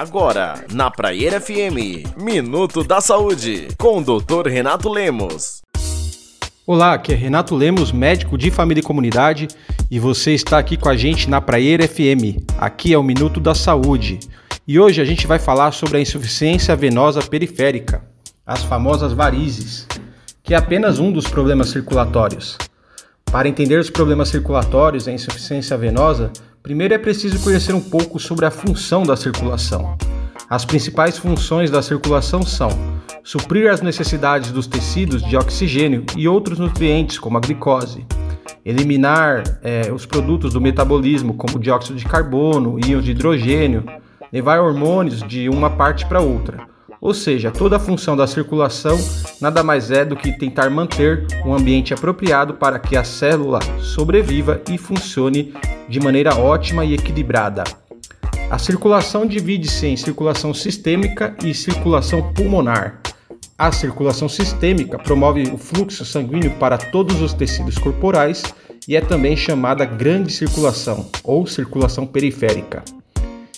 Agora, na Praieira FM, Minuto da Saúde, com o Dr. Renato Lemos. Olá, aqui é Renato Lemos, médico de família e comunidade, e você está aqui com a gente na Praieira FM. Aqui é o Minuto da Saúde. E hoje a gente vai falar sobre a insuficiência venosa periférica, as famosas varizes, que é apenas um dos problemas circulatórios. Para entender os problemas circulatórios e a insuficiência venosa, primeiro é preciso conhecer um pouco sobre a função da circulação. As principais funções da circulação são suprir as necessidades dos tecidos de oxigênio e outros nutrientes, como a glicose, eliminar é, os produtos do metabolismo, como dióxido de carbono, íons de hidrogênio, levar hormônios de uma parte para outra. Ou seja, toda a função da circulação nada mais é do que tentar manter um ambiente apropriado para que a célula sobreviva e funcione de maneira ótima e equilibrada. A circulação divide-se em circulação sistêmica e circulação pulmonar. A circulação sistêmica promove o fluxo sanguíneo para todos os tecidos corporais e é também chamada grande circulação ou circulação periférica.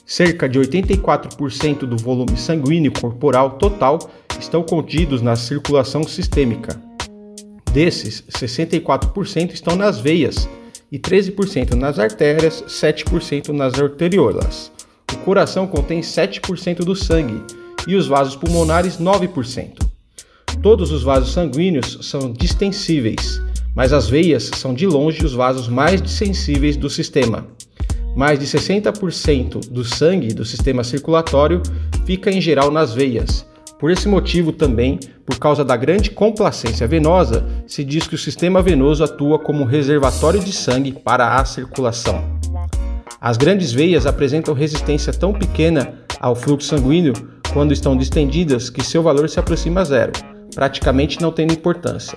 Cerca de 84% do volume sanguíneo corporal total estão contidos na circulação sistêmica. Desses, 64% estão nas veias e 13% nas artérias, 7% nas arteriolas. O coração contém 7% do sangue e os vasos pulmonares 9%. Todos os vasos sanguíneos são distensíveis, mas as veias são de longe os vasos mais sensíveis do sistema. Mais de 60% do sangue do sistema circulatório fica em geral nas veias. Por esse motivo também, por causa da grande complacência venosa, se diz que o sistema venoso atua como reservatório de sangue para a circulação. As grandes veias apresentam resistência tão pequena ao fluxo sanguíneo quando estão distendidas que seu valor se aproxima a zero, praticamente não tendo importância.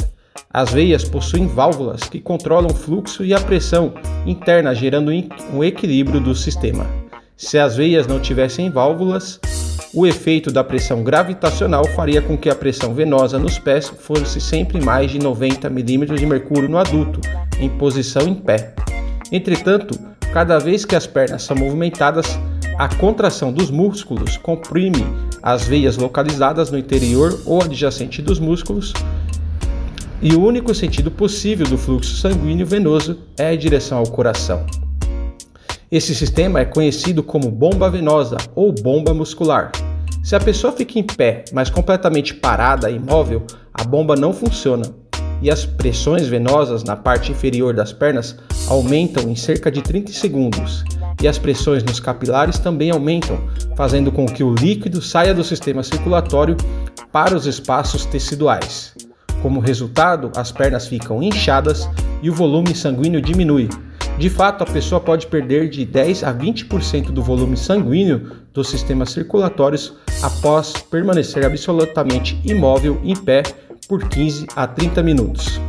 As veias possuem válvulas que controlam o fluxo e a pressão interna, gerando um equilíbrio do sistema. Se as veias não tivessem válvulas, o efeito da pressão gravitacional faria com que a pressão venosa nos pés fosse sempre mais de 90 mm de mercúrio no adulto, em posição em pé. Entretanto, cada vez que as pernas são movimentadas, a contração dos músculos comprime as veias localizadas no interior ou adjacente dos músculos, e o único sentido possível do fluxo sanguíneo venoso é a direção ao coração. Esse sistema é conhecido como bomba venosa ou bomba muscular. Se a pessoa fica em pé, mas completamente parada e imóvel, a bomba não funciona e as pressões venosas na parte inferior das pernas aumentam em cerca de 30 segundos e as pressões nos capilares também aumentam, fazendo com que o líquido saia do sistema circulatório para os espaços teciduais. Como resultado, as pernas ficam inchadas e o volume sanguíneo diminui. De fato, a pessoa pode perder de 10 a 20% do volume sanguíneo dos sistemas circulatórios após permanecer absolutamente imóvel em pé por 15 a 30 minutos.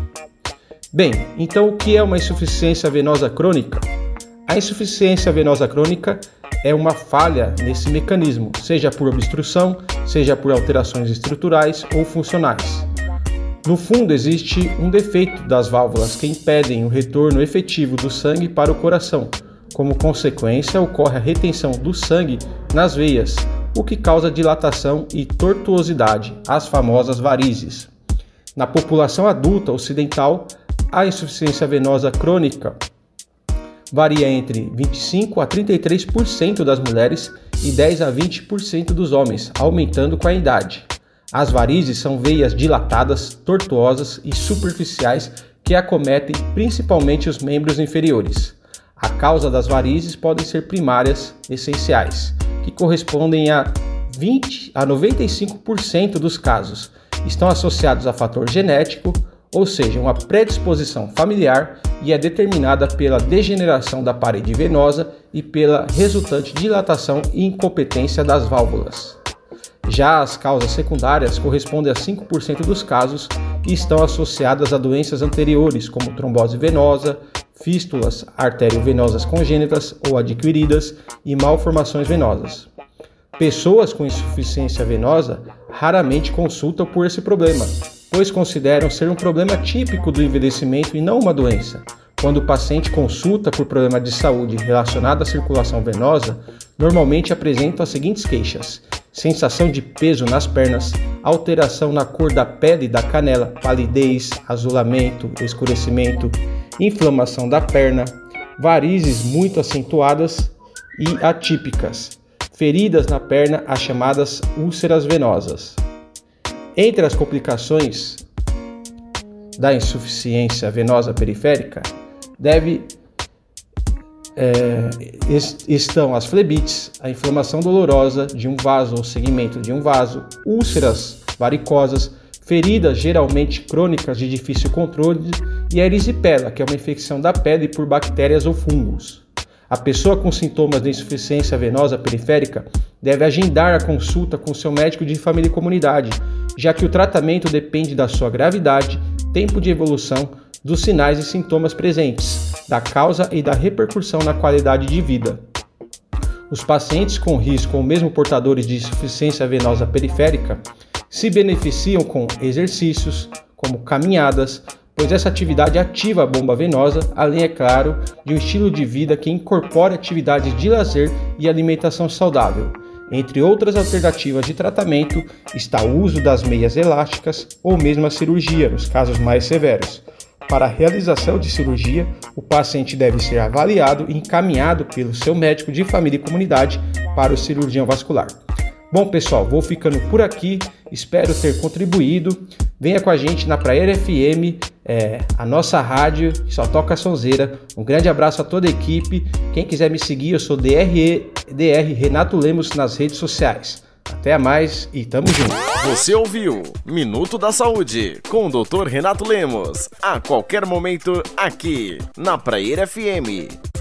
Bem, então o que é uma insuficiência venosa crônica? A insuficiência venosa crônica é uma falha nesse mecanismo, seja por obstrução, seja por alterações estruturais ou funcionais. No fundo, existe um defeito das válvulas que impedem o retorno efetivo do sangue para o coração. Como consequência, ocorre a retenção do sangue nas veias, o que causa dilatação e tortuosidade, as famosas varizes. Na população adulta ocidental, a insuficiência venosa crônica varia entre 25 a 33% das mulheres e 10 a 20% dos homens, aumentando com a idade. As varizes são veias dilatadas, tortuosas e superficiais que acometem principalmente os membros inferiores. A causa das varizes podem ser primárias essenciais, que correspondem a 20 a 95% dos casos. Estão associados a fator genético, ou seja, uma predisposição familiar e é determinada pela degeneração da parede venosa e pela resultante dilatação e incompetência das válvulas. Já as causas secundárias correspondem a 5% dos casos e estão associadas a doenças anteriores, como trombose venosa, fístulas arteriovenosas congênitas ou adquiridas e malformações venosas. Pessoas com insuficiência venosa raramente consultam por esse problema, pois consideram ser um problema típico do envelhecimento e não uma doença, Quando o paciente consulta por problema de saúde relacionado à circulação venosa, normalmente apresenta as seguintes queixas: sensação de peso nas pernas, alteração na cor da pele da canela, palidez, azulamento, escurecimento, inflamação da perna, varizes muito acentuadas e atípicas, feridas na perna, as chamadas úlceras venosas. Entre as complicações da insuficiência venosa periférica, deve é, estão as flebites, a inflamação dolorosa de um vaso ou segmento de um vaso, úlceras varicosas, feridas geralmente crônicas de difícil controle e a erisipela, que é uma infecção da pele por bactérias ou fungos. A pessoa com sintomas de insuficiência venosa periférica deve agendar a consulta com seu médico de família e comunidade, já que o tratamento depende da sua gravidade, tempo de evolução, dos sinais e sintomas presentes, da causa e da repercussão na qualidade de vida. Os pacientes com risco ou mesmo portadores de insuficiência venosa periférica se beneficiam com exercícios, como caminhadas, pois essa atividade ativa a bomba venosa, além, é claro, de um estilo de vida que incorpora atividades de lazer e alimentação saudável. Entre outras alternativas de tratamento está o uso das meias elásticas ou mesmo a cirurgia, nos casos mais severos. Para a realização de cirurgia, o paciente deve ser avaliado e encaminhado pelo seu médico de família e comunidade para o cirurgião vascular. Bom, pessoal, vou ficando por aqui. Espero ter contribuído. Venha com a gente na Praia FM, é, a nossa rádio que só toca sonzeira. Um grande abraço a toda a equipe. Quem quiser me seguir, eu sou DRE, DR Renato Lemos nas redes sociais. Até mais e tamo junto. Você ouviu Minuto da Saúde com o Dr. Renato Lemos. A qualquer momento, aqui na Praia FM.